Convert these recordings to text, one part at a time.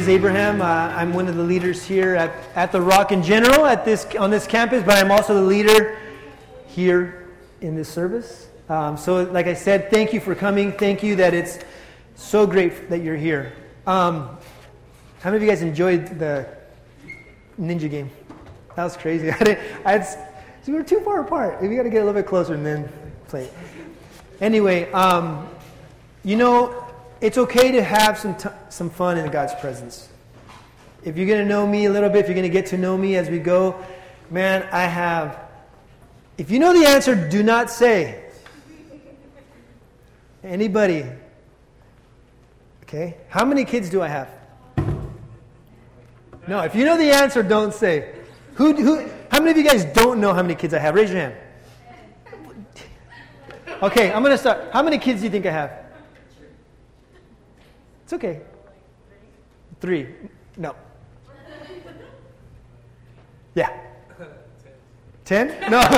is Abraham. Uh, I'm one of the leaders here at, at the Rock in general at this, on this campus, but I'm also the leader here in this service. Um, so, like I said, thank you for coming. Thank you that it's so great that you're here. Um, how many of you guys enjoyed the ninja game? That was crazy. I didn't, I had, we were too far apart. We got to get a little bit closer and then play. Anyway, um, you know, it's okay to have some, t- some fun in God's presence. If you're going to know me a little bit, if you're going to get to know me as we go, man, I have. If you know the answer, do not say. Anybody? Okay. How many kids do I have? No, if you know the answer, don't say. Who, who, how many of you guys don't know how many kids I have? Raise your hand. Okay, I'm going to start. How many kids do you think I have? It's okay. Three. No. Yeah. Ten? No.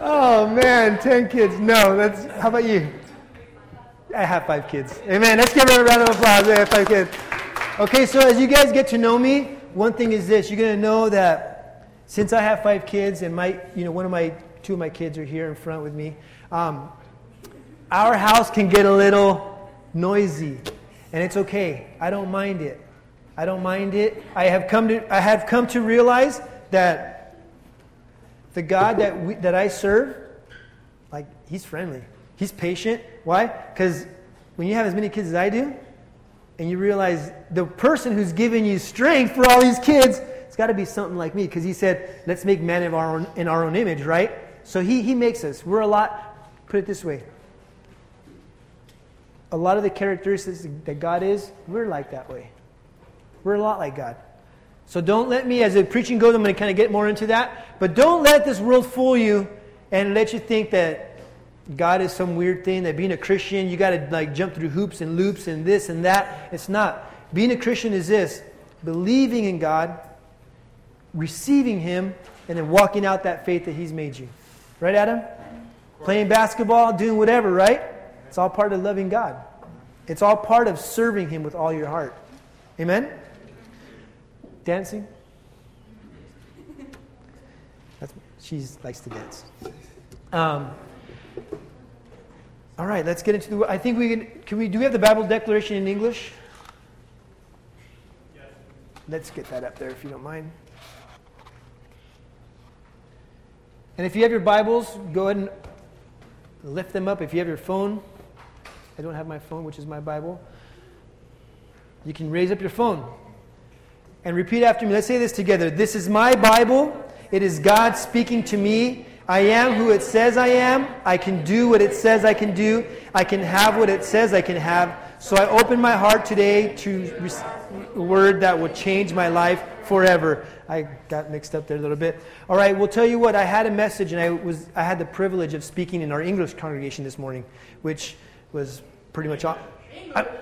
oh man, ten kids. No, that's how about you? I have five kids. Amen. Let's give her a round of applause. I have five kids. Okay, so as you guys get to know me, one thing is this: you're gonna know that since I have five kids, and my, you know, one of my, two of my kids are here in front with me. Um, our house can get a little noisy. And it's okay. I don't mind it. I don't mind it. I have come to, I have come to realize that the God that, we, that I serve, like, He's friendly. He's patient. Why? Because when you have as many kids as I do, and you realize the person who's giving you strength for all these kids, it's got to be something like me. Because He said, let's make man in our, own, in our own image, right? So he, he makes us. We're a lot, put it this way, a lot of the characteristics that God is, we're like that way. We're a lot like God. So don't let me, as the preaching goes, I'm going to kind of get more into that. But don't let this world fool you and let you think that God is some weird thing, that being a Christian, you got to like jump through hoops and loops and this and that. It's not. Being a Christian is this believing in God, receiving Him, and then walking out that faith that He's made you. Right, Adam? Playing basketball, doing whatever, right? It's all part of loving God. It's all part of serving Him with all your heart. Amen? Dancing? she likes to dance. Um, all right, let's get into the. I think we can. Can we? Do we have the Bible declaration in English? Yes. Let's get that up there if you don't mind. And if you have your Bibles, go ahead and lift them up. If you have your phone, I don't have my phone, which is my Bible. You can raise up your phone and repeat after me. Let's say this together. This is my Bible. It is God speaking to me. I am who it says I am. I can do what it says I can do. I can have what it says I can have. So I open my heart today to a word that will change my life forever. I got mixed up there a little bit. All right, we'll tell you what. I had a message, and I was I had the privilege of speaking in our English congregation this morning, which was pretty much uh,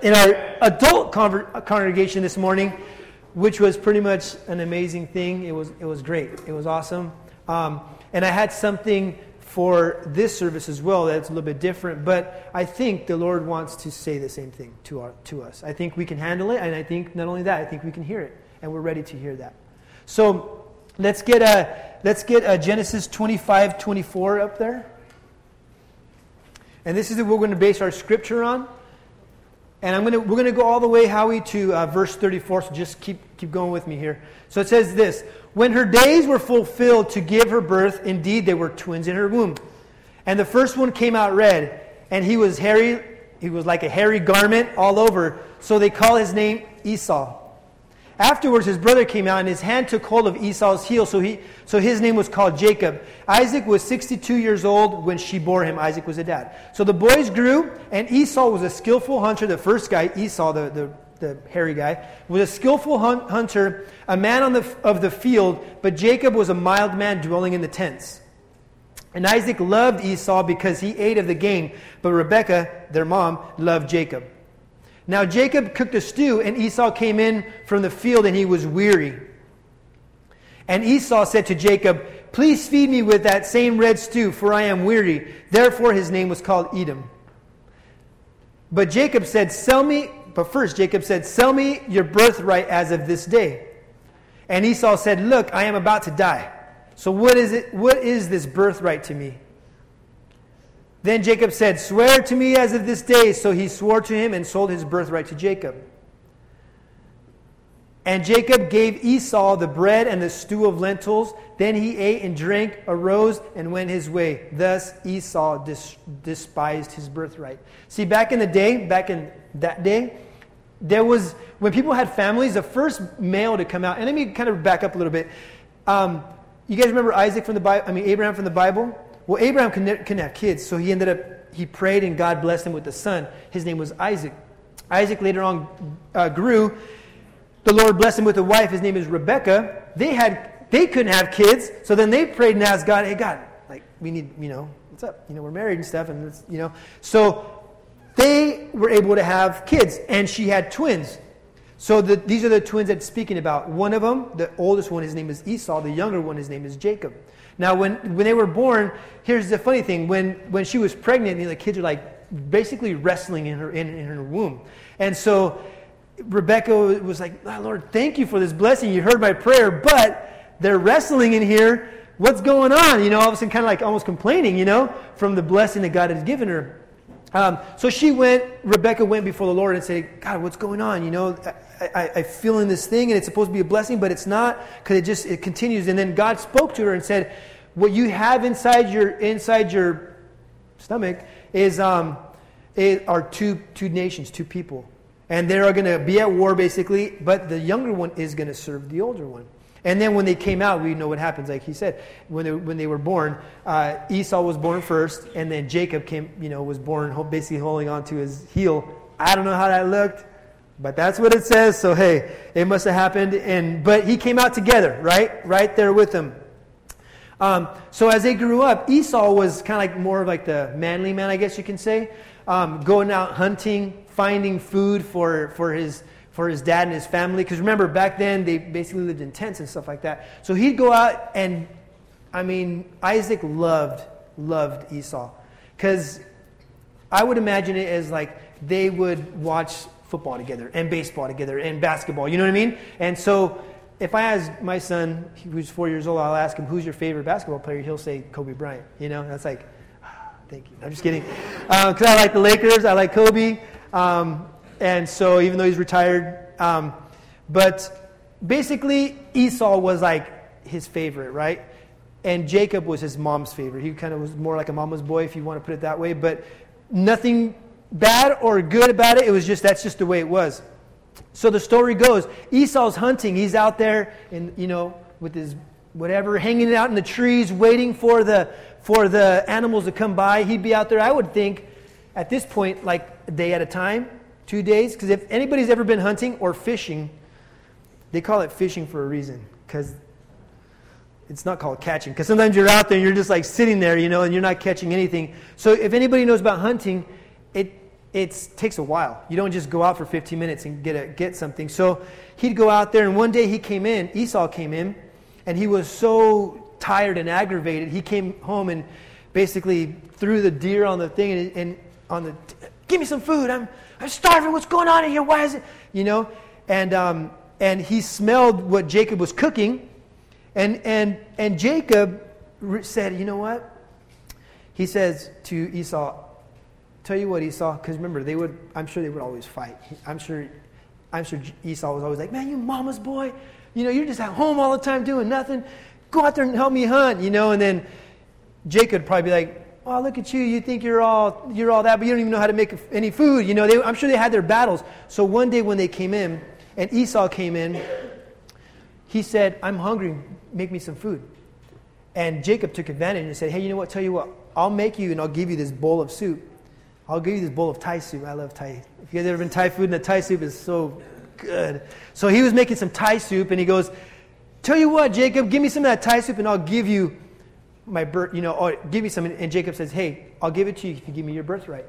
in our adult congregation this morning, which was pretty much an amazing thing. It was, it was great. It was awesome. Um, and I had something for this service as well that's a little bit different, but I think the Lord wants to say the same thing to, our, to us. I think we can handle it, and I think not only that, I think we can hear it, and we're ready to hear that. So let's get, a, let's get a Genesis 25 24 up there. And this is what we're going to base our scripture on. And I'm to, we're going to go all the way, Howie, to uh, verse 34. So just keep, keep going with me here. So it says this When her days were fulfilled to give her birth, indeed they were twins in her womb. And the first one came out red, and he was hairy. He was like a hairy garment all over. So they call his name Esau. Afterwards, his brother came out, and his hand took hold of Esau's heel, so, he, so his name was called Jacob. Isaac was 62 years old when she bore him. Isaac was a dad. So the boys grew, and Esau was a skillful hunter. The first guy, Esau, the, the, the hairy guy, was a skillful hunt, hunter, a man on the, of the field, but Jacob was a mild man dwelling in the tents. And Isaac loved Esau because he ate of the game, but Rebekah, their mom, loved Jacob. Now Jacob cooked a stew, and Esau came in from the field, and he was weary. And Esau said to Jacob, Please feed me with that same red stew, for I am weary. Therefore his name was called Edom. But Jacob said, Sell me, But first, Jacob said, Sell me your birthright as of this day. And Esau said, Look, I am about to die. So what is it? What is this birthright to me? Then Jacob said, Swear to me as of this day. So he swore to him and sold his birthright to Jacob. And Jacob gave Esau the bread and the stew of lentils. Then he ate and drank, arose, and went his way. Thus Esau dis- despised his birthright. See, back in the day, back in that day, there was, when people had families, the first male to come out, and let me kind of back up a little bit. Um, you guys remember Isaac from the Bible, I mean, Abraham from the Bible? Well, Abraham couldn't, have kids, so he ended up, he prayed and God blessed him with a son. His name was Isaac. Isaac later on uh, grew the Lord blessed him with a wife. His name is Rebecca. They had they couldn't have kids, so then they prayed and asked God, "Hey God, like we need, you know, what's up? You know, we're married and stuff, and it's, you know." So they were able to have kids, and she had twins. So the, these are the twins that speaking about. One of them, the oldest one, his name is Esau. The younger one, his name is Jacob. Now, when, when they were born, here's the funny thing. When, when she was pregnant, the kids are like basically wrestling in her, in, in her womb. And so Rebecca was like, oh, Lord, thank you for this blessing. You heard my prayer, but they're wrestling in here. What's going on? You know, all of a sudden, kind of like almost complaining, you know, from the blessing that God has given her. Um, so she went, Rebecca went before the Lord and said, God, what's going on? You know, I, I, I feel in this thing and it's supposed to be a blessing, but it's not because it just, it continues. And then God spoke to her and said, what you have inside your, inside your stomach is, um, are two, two nations, two people. And they are going to be at war, basically, but the younger one is going to serve the older one. And then when they came out, we know what happens. Like he said, when they, when they were born, uh, Esau was born first, and then Jacob came, you know, was born basically holding on to his heel. I don't know how that looked, but that's what it says. So hey, it must have happened. And but he came out together, right, right there with them. Um, so as they grew up, Esau was kind of like more of like the manly man, I guess you can say, um, going out hunting, finding food for, for, his, for his dad and his family. Because remember, back then, they basically lived in tents and stuff like that. So he'd go out and, I mean, Isaac loved, loved Esau. Because I would imagine it as like they would watch football together and baseball together and basketball. You know what I mean? And so if I ask my son, who's four years old, I'll ask him, who's your favorite basketball player? He'll say Kobe Bryant. You know, and that's like, thank you. I'm just kidding. Because uh, I like the Lakers. I like Kobe. Um, and so even though he's retired, um, but basically Esau was like his favorite, right? And Jacob was his mom's favorite. He kind of was more like a mama's boy, if you want to put it that way. But nothing bad or good about it. It was just that's just the way it was. So the story goes: Esau's hunting. He's out there, and you know, with his whatever, hanging out in the trees, waiting for the for the animals to come by. He'd be out there. I would think at this point, like a day at a time, two days. Because if anybody's ever been hunting or fishing, they call it fishing for a reason. Because it's not called catching. Because sometimes you're out there and you're just like sitting there, you know, and you're not catching anything. So if anybody knows about hunting, it it takes a while. You don't just go out for 15 minutes and get a, get something. So he'd go out there, and one day he came in. Esau came in, and he was so tired and aggravated. He came home and basically threw the deer on the thing, and, and on the, give me some food. I'm, I'm starving. What's going on in here? Why is it? You know? And, um, and he smelled what Jacob was cooking. And, and, and Jacob said, you know what? He says to Esau, tell you what, Esau, because remember, they would, I'm sure they would always fight. I'm sure, I'm sure Esau was always like, man, you mama's boy. You know, you're just at home all the time doing nothing. Go out there and help me hunt, you know? And then Jacob would probably be like, oh, look at you. You think you're all, you're all that, but you don't even know how to make any food. You know, they, I'm sure they had their battles. So one day when they came in, and Esau came in, he said, I'm hungry. Make me some food. And Jacob took advantage and said, hey, you know what? Tell you what. I'll make you and I'll give you this bowl of soup. I'll give you this bowl of Thai soup. I love Thai. If you guys ever been Thai food, and the Thai soup is so good. So he was making some Thai soup, and he goes, Tell you what, Jacob, give me some of that Thai soup, and I'll give you my birth, you know, oh, give me some. And Jacob says, hey, I'll give it to you if you give me your birthright.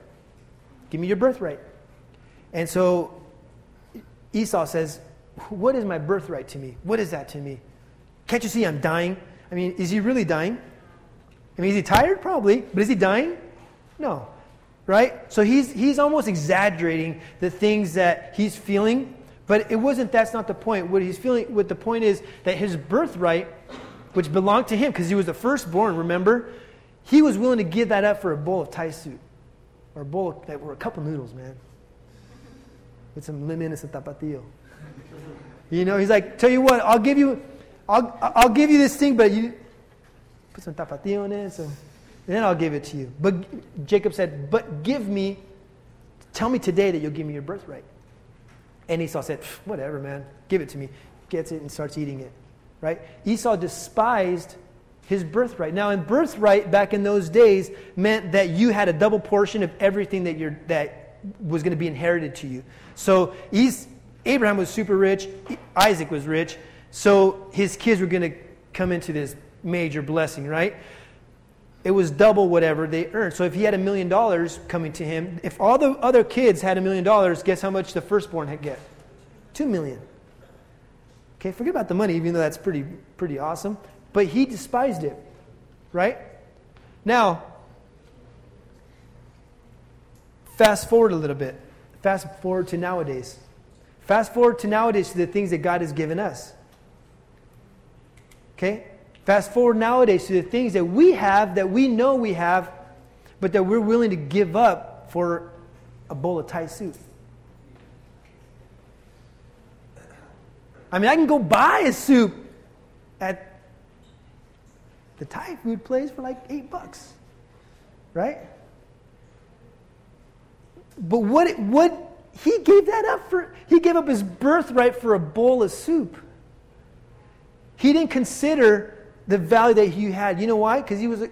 Give me your birthright. And so Esau says, what is my birthright to me? What is that to me? Can't you see I'm dying? I mean, is he really dying? I mean, is he tired? Probably. But is he dying? No. right? So he's, he's almost exaggerating the things that he's feeling, but it wasn't, that's not the point. What he's feeling, what the point is that his birthright, which belonged to him because he was the firstborn, remember? He was willing to give that up for a bowl of Thai soup or a bowl of, that were a couple noodles, man, with some lemon and some tapatio. You know, he's like, tell you what, I'll give you, I'll, I'll give you this thing, but you put some tapatio in it, and then I'll give it to you. But Jacob said, but give me, tell me today that you'll give me your birthright. And Esau said, whatever, man, give it to me. Gets it and starts eating it, right? Esau despised his birthright. Now, in birthright back in those days meant that you had a double portion of everything that, you're, that was going to be inherited to you. So he's, Abraham was super rich, Isaac was rich, so his kids were going to come into this major blessing, right? It was double whatever they earned. So if he had a million dollars coming to him, if all the other kids had a million dollars, guess how much the firstborn had get? Two million. Okay, forget about the money, even though that's pretty pretty awesome but he despised it. Right? Now, fast forward a little bit. Fast forward to nowadays. Fast forward to nowadays to the things that God has given us. Okay? Fast forward nowadays to the things that we have, that we know we have, but that we're willing to give up for a bowl of Thai soup. I mean, I can go buy a soup at the Thai food place for like eight bucks, right? But what, what he gave that up for, he gave up his birthright for a bowl of soup. He didn't consider the value that he had. You know why? Because he was a,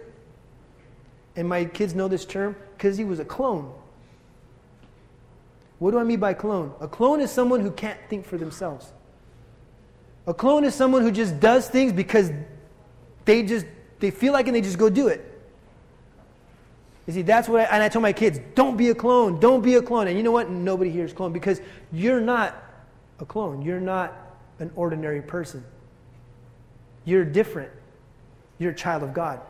and my kids know this term, because he was a clone. What do I mean by clone? A clone is someone who can't think for themselves. A clone is someone who just does things because they just they feel like and they just go do it. You see, that's what I, and I tell my kids, don't be a clone, don't be a clone. And you know what? Nobody here is clone because you're not a clone. You're not an ordinary person. You're different. You're a child of God.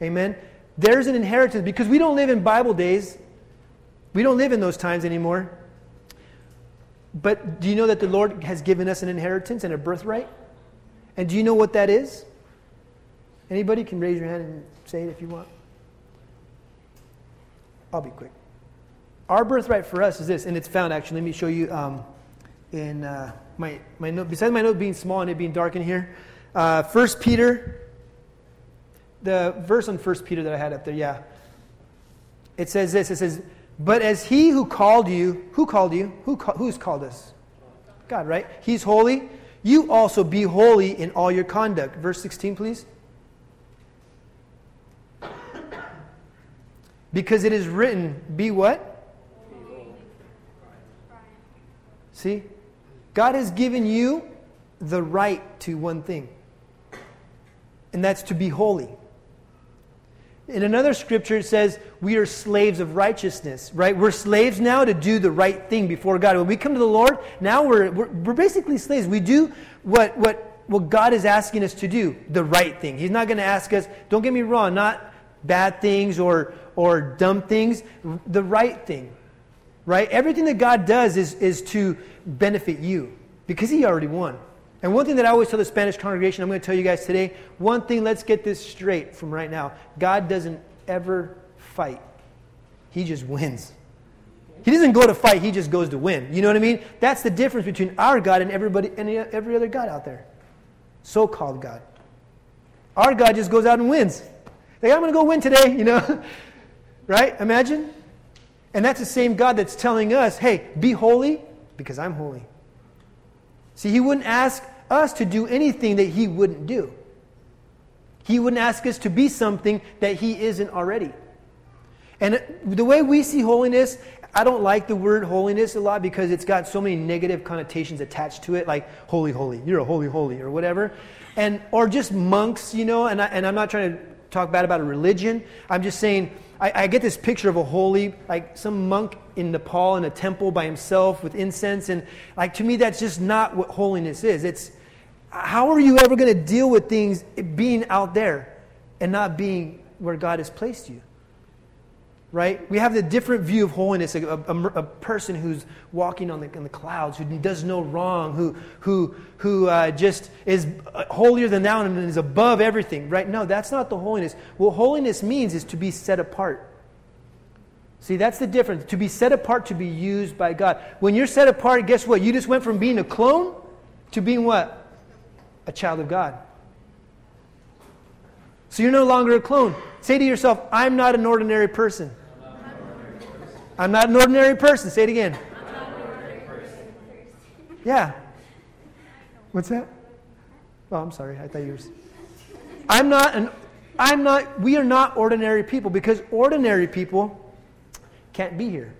Amen. There's an inheritance because we don't live in Bible days. We don't live in those times anymore. But do you know that the Lord has given us an inheritance and a birthright? And do you know what that is? Anybody can raise your hand and say it if you want. I'll be quick. Our birthright for us is this, and it's found actually. Let me show you um, in uh, my, my note. Besides my note being small and it being dark in here, uh, First Peter, the verse on First Peter that I had up there, yeah. It says this. It says, "But as He who called you, who called you? Who who's called us? God, right? He's holy. You also be holy in all your conduct." Verse sixteen, please. Because it is written, be what? See? God has given you the right to one thing, and that's to be holy. In another scripture, it says, We are slaves of righteousness, right? We're slaves now to do the right thing before God. When we come to the Lord, now we're, we're, we're basically slaves. We do what, what, what God is asking us to do, the right thing. He's not going to ask us, don't get me wrong, not bad things or, or dumb things, the right thing. Right? Everything that God does is, is to benefit you because He already won. And one thing that I always tell the Spanish congregation, I'm going to tell you guys today, one thing, let's get this straight from right now. God doesn't ever fight, He just wins. He doesn't go to fight, He just goes to win. You know what I mean? That's the difference between our God and everybody, and every other God out there. So called God. Our God just goes out and wins. Like, I'm going to go win today, you know? Right? Imagine. And that's the same God that's telling us, hey, be holy because I'm holy. See, He wouldn't ask us to do anything that He wouldn't do. He wouldn't ask us to be something that He isn't already. And the way we see holiness, I don't like the word holiness a lot because it's got so many negative connotations attached to it, like holy, holy, you're a holy, holy, or whatever. And, or just monks, you know, and, I, and I'm not trying to talk bad about a religion. I'm just saying I, I, get this picture of a holy, like some monk in Nepal in a temple by himself with incense. And like to me, that's just not what holiness is. It's how are you ever going to deal with things being out there and not being where God has placed you? Right? We have the different view of holiness, a, a, a person who's walking on the, in the clouds, who does no wrong, who, who, who uh, just is holier than thou and is above everything, right? No, that's not the holiness. What holiness means is to be set apart. See, that's the difference. To be set apart, to be used by God. When you're set apart, guess what? You just went from being a clone to being what? A child of God. So you're no longer a clone. Say to yourself, I'm not an ordinary person. I'm not an ordinary person. Say it again. Yeah. What's that? Oh, I'm sorry. I thought you were. I'm not an. I'm not. We are not ordinary people because ordinary people can't be here.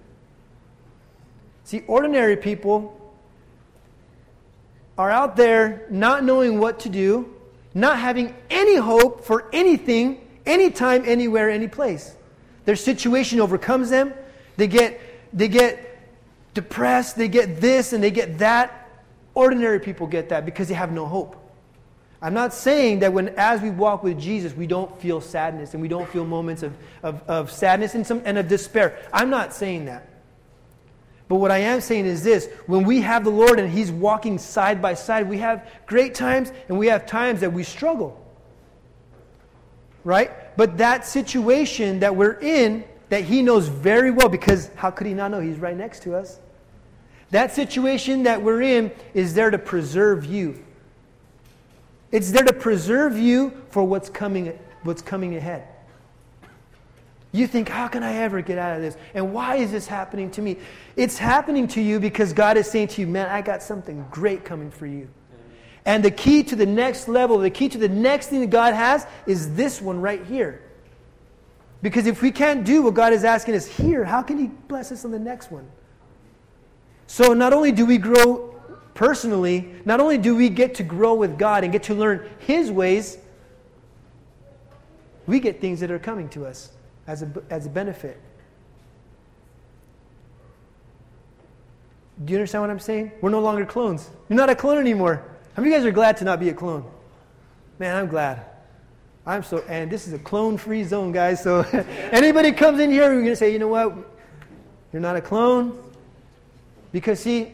See, ordinary people are out there not knowing what to do, not having any hope for anything, anytime, anywhere, any place. Their situation overcomes them. They get, they get depressed, they get this, and they get that. Ordinary people get that because they have no hope. I'm not saying that when, as we walk with Jesus, we don't feel sadness and we don't feel moments of, of, of sadness and, some, and of despair. I'm not saying that. But what I am saying is this when we have the Lord and He's walking side by side, we have great times and we have times that we struggle. Right? But that situation that we're in that he knows very well because how could he not know? He's right next to us. That situation that we're in is there to preserve you. It's there to preserve you for what's coming, what's coming ahead. You think, how can I ever get out of this? And why is this happening to me? It's happening to you because God is saying to you, man, I got something great coming for you. And the key to the next level, the key to the next thing that God has is this one right here. Because if we can't do what God is asking us here, how can He bless us on the next one? So not only do we grow personally, not only do we get to grow with God and get to learn His ways, we get things that are coming to us as a, as a benefit. Do you understand what I'm saying? We're no longer clones. You're not a clone anymore. How many of you guys are glad to not be a clone? Man, I'm glad. I'm so, and this is a clone free zone, guys. So anybody comes in here, we're going to say, you know what? You're not a clone. Because, see,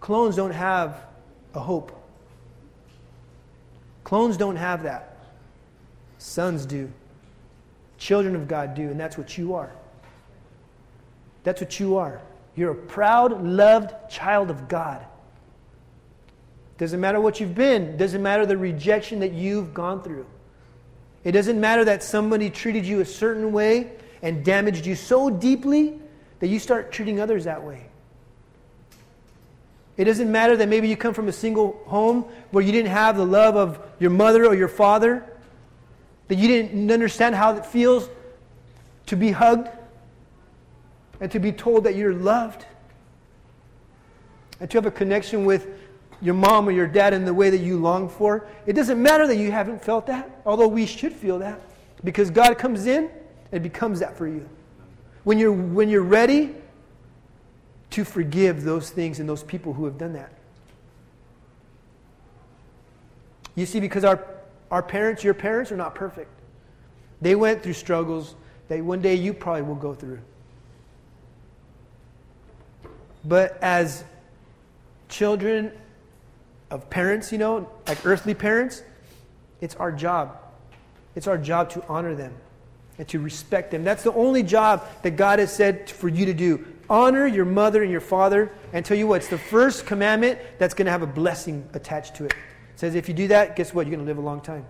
clones don't have a hope. Clones don't have that. Sons do. Children of God do, and that's what you are. That's what you are. You're a proud, loved child of God. Doesn't matter what you've been, doesn't matter the rejection that you've gone through. It doesn't matter that somebody treated you a certain way and damaged you so deeply that you start treating others that way. It doesn't matter that maybe you come from a single home where you didn't have the love of your mother or your father, that you didn't understand how it feels to be hugged and to be told that you're loved and to have a connection with your mom or your dad in the way that you long for. It doesn't matter that you haven't felt that, although we should feel that, because God comes in and becomes that for you. When you're, when you're ready to forgive those things and those people who have done that. You see, because our, our parents, your parents, are not perfect. They went through struggles that one day you probably will go through. But as children of parents, you know, like earthly parents, it's our job. It's our job to honor them and to respect them. That's the only job that God has said for you to do. Honor your mother and your father. And tell you what, it's the first commandment that's going to have a blessing attached to it. It says if you do that, guess what? You're going to live a long time.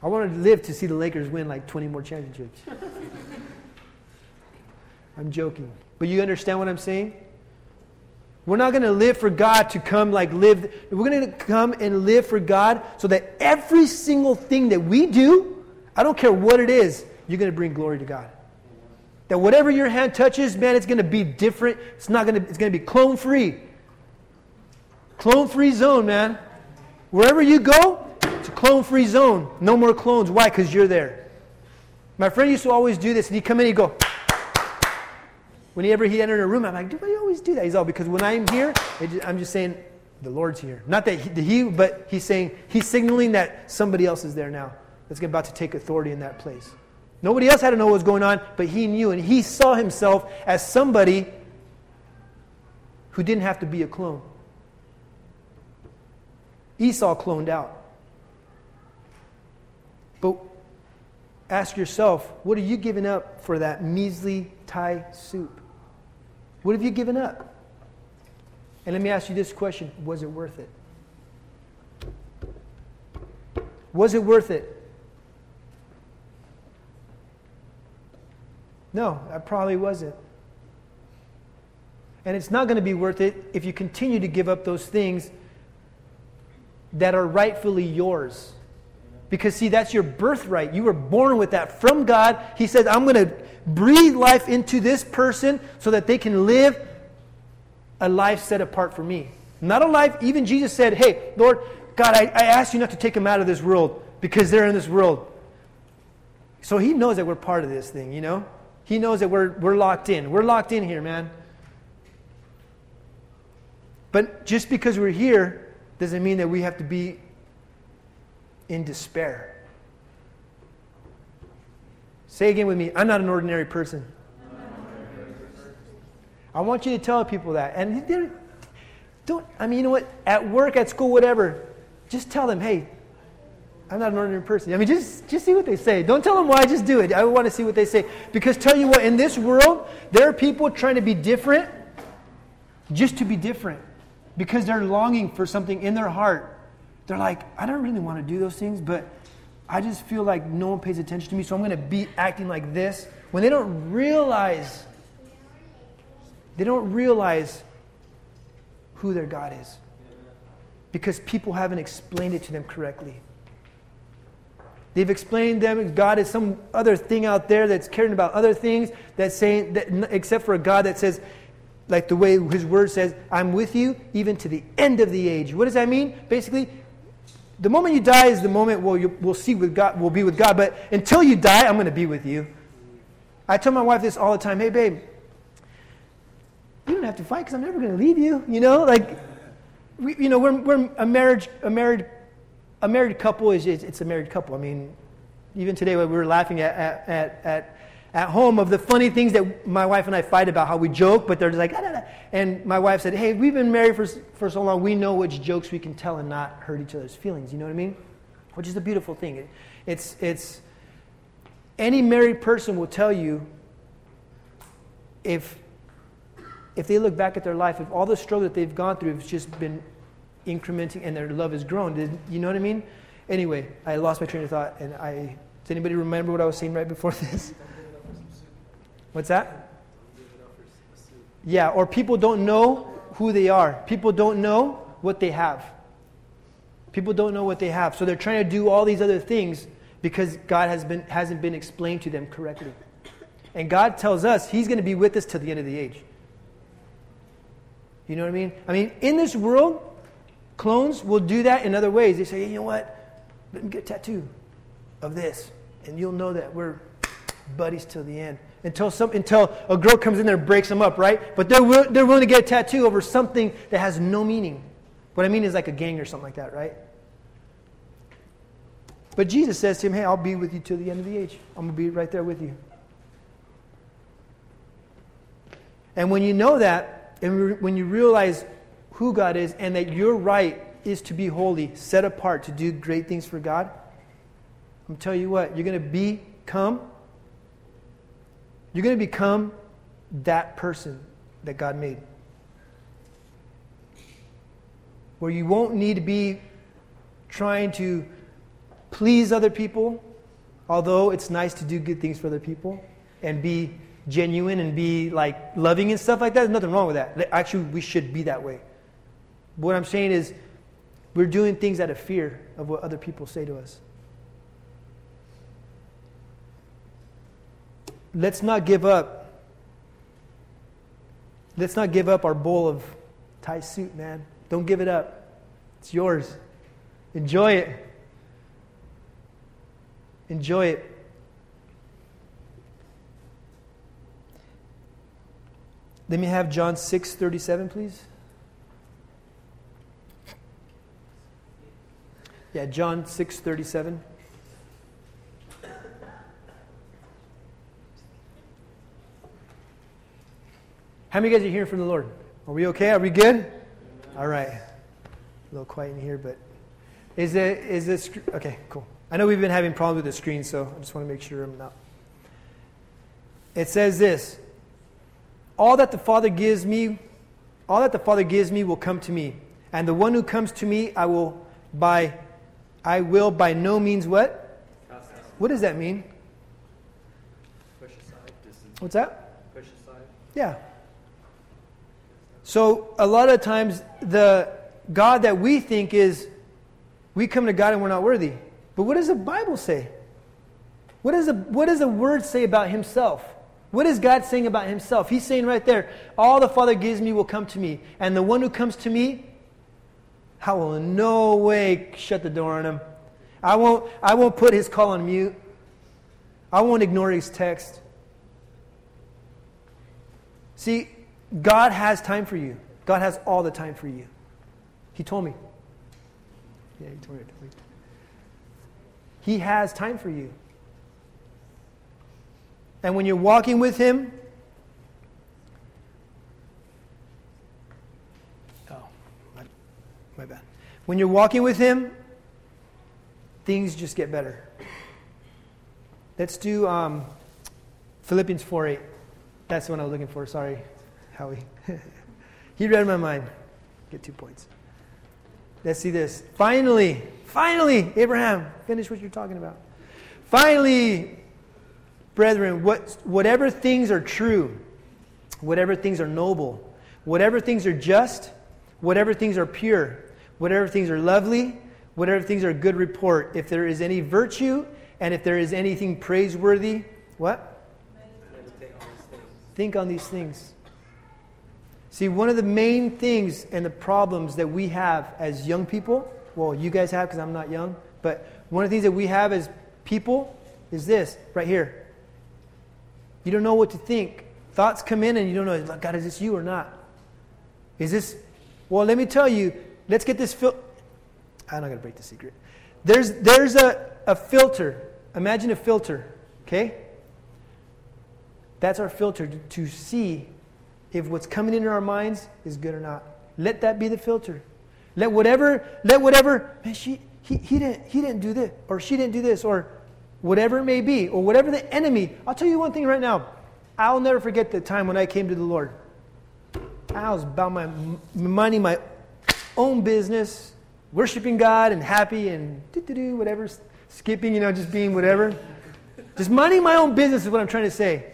I wanted to live to see the Lakers win like 20 more championships. I'm joking. But you understand what I'm saying? We're not going to live for God to come like live. We're going to come and live for God so that every single thing that we do, I don't care what it is, you're going to bring glory to God. That whatever your hand touches, man, it's going to be different. It's not going to, it's going to be clone free. Clone free zone, man. Wherever you go, it's a clone free zone. No more clones. Why? Because you're there. My friend used to always do this, and he'd come in he'd go, Whenever he entered a room, I'm like, do I always do that? He's all, because when I'm here, I'm just saying, the Lord's here. Not that he, he, but he's saying, he's signaling that somebody else is there now that's about to take authority in that place. Nobody else had to know what was going on, but he knew, and he saw himself as somebody who didn't have to be a clone. Esau cloned out. But ask yourself what are you giving up for that measly Thai soup? What have you given up? And let me ask you this question was it worth it? Was it worth it? No, it probably wasn't. And it's not going to be worth it if you continue to give up those things that are rightfully yours. Because, see, that's your birthright. You were born with that from God. He says, I'm going to breathe life into this person so that they can live a life set apart for me. Not a life, even Jesus said, Hey, Lord, God, I, I ask you not to take them out of this world because they're in this world. So he knows that we're part of this thing, you know? He knows that we're, we're locked in. We're locked in here, man. But just because we're here doesn't mean that we have to be in despair. Say again with me I'm not an ordinary person. I want you to tell people that. And don't, I mean, you know what? At work, at school, whatever, just tell them, hey, I'm not an ordinary person. I mean, just, just see what they say. Don't tell them why, just do it. I want to see what they say. Because tell you what, in this world, there are people trying to be different just to be different because they're longing for something in their heart. They're like, I don't really want to do those things, but I just feel like no one pays attention to me, so I'm going to be acting like this. When they don't realize, they don't realize who their God is because people haven't explained it to them correctly. They've explained them God is some other thing out there that's caring about other things that's saying that except for a God that says like the way his word says, I'm with you even to the end of the age. What does that mean? Basically, the moment you die is the moment you, we'll see with God, we'll be with God. But until you die, I'm going to be with you. I tell my wife this all the time. Hey, babe, you don't have to fight because I'm never going to leave you. You know, like, we, you know, we're, we're a marriage, a married, a married couple is it's a married couple. I mean, even today we were laughing at, at, at, at at home of the funny things that my wife and I fight about, how we joke, but they're just like, ah, nah, nah. and my wife said, hey, we've been married for, for so long, we know which jokes we can tell and not hurt each other's feelings. You know what I mean? Which is a beautiful thing. It, it's, it's, any married person will tell you if, if they look back at their life, if all the struggle that they've gone through has just been incrementing and their love has grown, you know what I mean? Anyway, I lost my train of thought, and I, does anybody remember what I was saying right before this? What's that? Yeah, or people don't know who they are. People don't know what they have. People don't know what they have. So they're trying to do all these other things because God has been, hasn't been explained to them correctly. And God tells us He's going to be with us till the end of the age. You know what I mean? I mean, in this world, clones will do that in other ways. They say, hey, you know what? Let me get a tattoo of this. And you'll know that we're buddies till the end until, some, until a girl comes in there and breaks them up, right? But they're, they're willing to get a tattoo over something that has no meaning. What I mean is like a gang or something like that, right? But Jesus says to him, Hey, I'll be with you till the end of the age. I'm going to be right there with you. And when you know that, and when you realize who God is, and that your right is to be holy, set apart, to do great things for God, I'm telling you what, you're going to become you're going to become that person that God made. Where you won't need to be trying to please other people, although it's nice to do good things for other people and be genuine and be like loving and stuff like that. There's nothing wrong with that. Actually, we should be that way. But what I'm saying is, we're doing things out of fear of what other people say to us. Let's not give up. Let's not give up our bowl of Thai soup, man. Don't give it up. It's yours. Enjoy it. Enjoy it. Let me have John 6 37, please. Yeah, John 6 37. How many of you guys are hearing from the Lord? Are we okay? Are we good? All right. A little quiet in here, but is it is this okay? Cool. I know we've been having problems with the screen, so I just want to make sure I'm not. It says this: All that the Father gives me, all that the Father gives me will come to me, and the one who comes to me, I will by, I will by no means what? What does that mean? Push aside. Distance. What's that? Push aside. Yeah. So a lot of times the God that we think is, we come to God and we're not worthy. But what does the Bible say? What does the, what does the Word say about Himself? What is God saying about Himself? He's saying right there, all the Father gives me will come to me. And the one who comes to me, I will in no way shut the door on him. I won't, I won't put his call on mute. I won't ignore his text. See, God has time for you. God has all the time for you. He told me. Yeah, he told me. He has time for you. And when you're walking with him, oh, my, my bad. When you're walking with him, things just get better. Let's do um, Philippians 4 8. That's the one I was looking for. Sorry, Howie. he read my mind. Get two points. Let's see this. Finally, finally, Abraham, finish what you're talking about. Finally, brethren, what, whatever things are true, whatever things are noble, whatever things are just, whatever things are pure, whatever things are lovely, whatever things are good report, if there is any virtue and if there is anything praiseworthy, what? Think on these things. See, one of the main things and the problems that we have as young people, well, you guys have because I'm not young, but one of the things that we have as people is this right here. You don't know what to think. Thoughts come in and you don't know, God, is this you or not? Is this, well, let me tell you, let's get this fil- I'm not going to break the secret. There's, there's a, a filter. Imagine a filter, okay? That's our filter to, to see if what's coming into our minds is good or not. Let that be the filter. Let whatever, let whatever, man, she, he, he, didn't, he didn't do this, or she didn't do this, or whatever it may be, or whatever the enemy. I'll tell you one thing right now. I'll never forget the time when I came to the Lord. I was about my minding my own business, worshiping God and happy and do whatever, skipping, you know, just being whatever. just minding my own business is what I'm trying to say.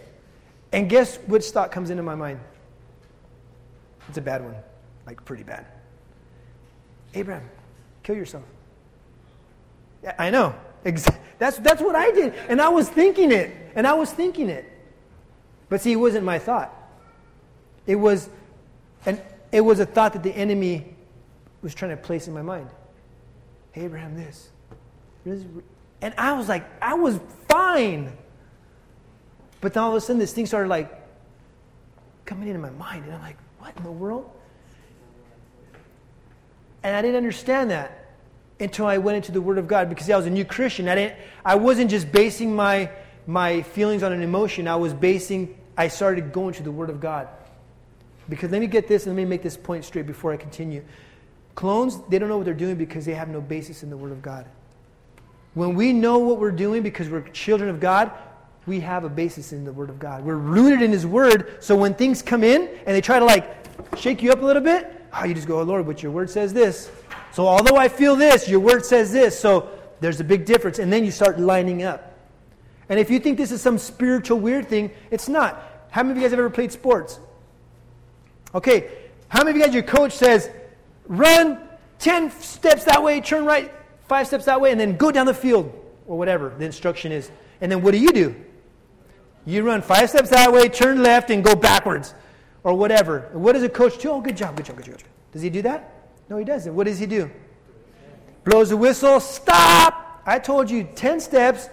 And guess which thought comes into my mind? It's a bad one, like pretty bad. Abraham, kill yourself. Yeah, I know. That's, that's what I did. And I was thinking it. And I was thinking it. But see, it wasn't my thought. It was, an, it was a thought that the enemy was trying to place in my mind. Hey, Abraham, this. And I was like, I was fine. But then all of a sudden, this thing started like coming into my mind. And I'm like, what in the world? And I didn't understand that until I went into the Word of God because I was a new Christian. I, didn't, I wasn't just basing my, my feelings on an emotion, I was basing, I started going to the Word of God. Because let me get this and let me make this point straight before I continue. Clones, they don't know what they're doing because they have no basis in the Word of God. When we know what we're doing because we're children of God, we have a basis in the Word of God. We're rooted in His Word, so when things come in and they try to like shake you up a little bit, oh, you just go, oh, Lord, but your Word says this. So although I feel this, your Word says this. So there's a big difference. And then you start lining up. And if you think this is some spiritual weird thing, it's not. How many of you guys have ever played sports? Okay, how many of you guys, your coach says, run 10 steps that way, turn right, five steps that way, and then go down the field, or whatever the instruction is. And then what do you do? You run five steps that way, turn left, and go backwards, or whatever. what does a coach do? Oh, good job, good job, good job. Does he do that? No, he doesn't. What does he do? Blows the whistle, stop! I told you 10 steps,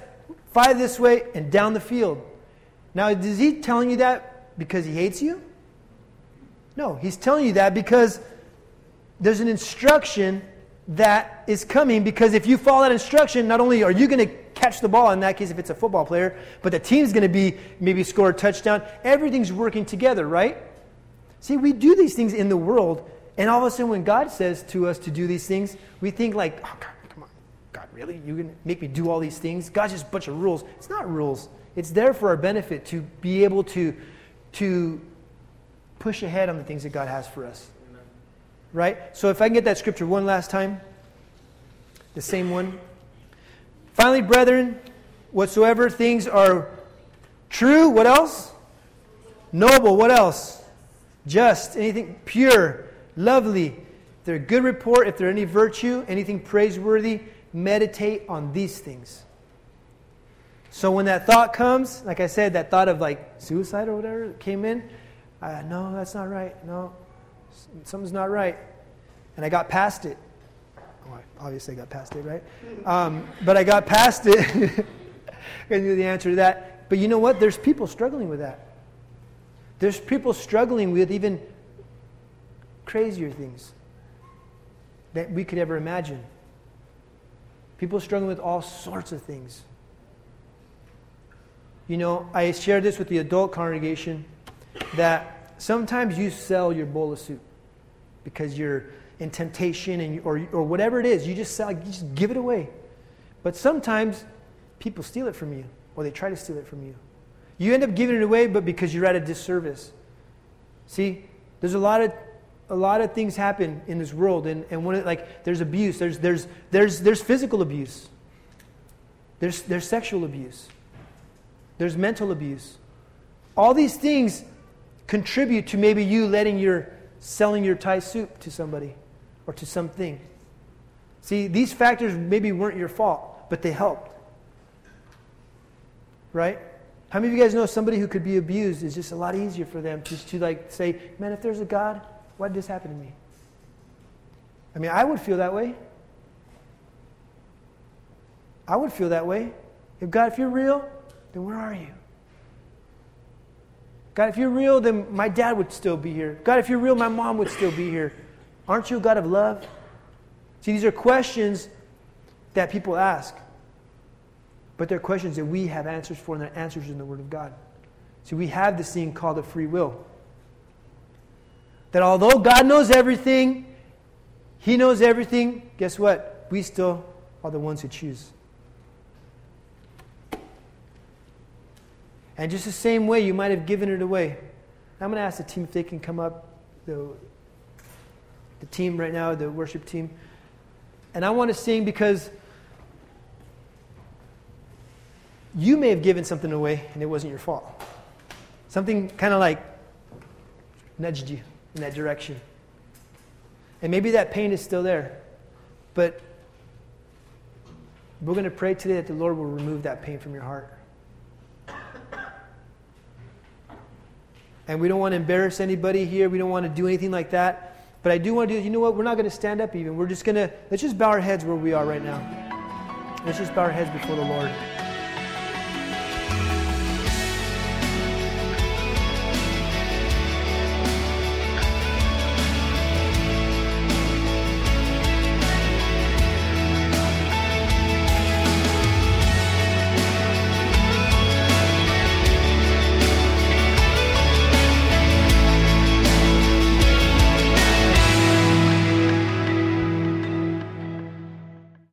five this way, and down the field. Now, is he telling you that because he hates you? No, he's telling you that because there's an instruction that is coming because if you follow that instruction, not only are you going to catch the ball in that case if it's a football player, but the team's going to be maybe score a touchdown. Everything's working together, right? See, we do these things in the world, and all of a sudden, when God says to us to do these things, we think like, oh, God, come on, God, really? You're going to make me do all these things? God's just a bunch of rules. It's not rules. It's there for our benefit to be able to, to push ahead on the things that God has for us. Right? So if I can get that scripture one last time, the same one. Finally, brethren, whatsoever things are true, what else? Noble, what else? Just, anything pure, lovely. If they're good report, if there any virtue, anything praiseworthy, meditate on these things. So when that thought comes, like I said, that thought of like suicide or whatever came in, uh, no, that's not right. No, something's not right. And I got past it. Obviously, I got past it, right? Um, but I got past it. I knew the answer to that. But you know what? There's people struggling with that. There's people struggling with even crazier things that we could ever imagine. People struggling with all sorts of things. You know, I shared this with the adult congregation that sometimes you sell your bowl of soup because you're in temptation and, or, or whatever it is. You just sell, you just give it away. But sometimes people steal it from you or they try to steal it from you. You end up giving it away, but because you're at a disservice. See, there's a lot of a lot of things happen in this world, and, and one like there's abuse, there's there's there's there's physical abuse, there's there's sexual abuse, there's mental abuse. All these things contribute to maybe you letting your selling your Thai soup to somebody or to something. See, these factors maybe weren't your fault, but they helped. Right? How many of you guys know somebody who could be abused is just a lot easier for them just to like say, man, if there's a God, why did this happen to me? I mean, I would feel that way. I would feel that way. If God, if you're real, then where are you? God, if you're real, then my dad would still be here. God, if you're real, my mom would still be here. Aren't you a God of love? See, these are questions that people ask. But they're questions that we have answers for, and they're answers in the Word of God. See, we have this thing called a free will. That although God knows everything, He knows everything, guess what? We still are the ones who choose. And just the same way, you might have given it away. I'm going to ask the team if they can come up, the, the team right now, the worship team. And I want to sing because you may have given something away and it wasn't your fault. Something kind of like nudged you in that direction. And maybe that pain is still there. But we're going to pray today that the Lord will remove that pain from your heart. And we don't want to embarrass anybody here. We don't want to do anything like that. But I do want to do, you know what? We're not going to stand up even. We're just going to, let's just bow our heads where we are right now. Let's just bow our heads before the Lord.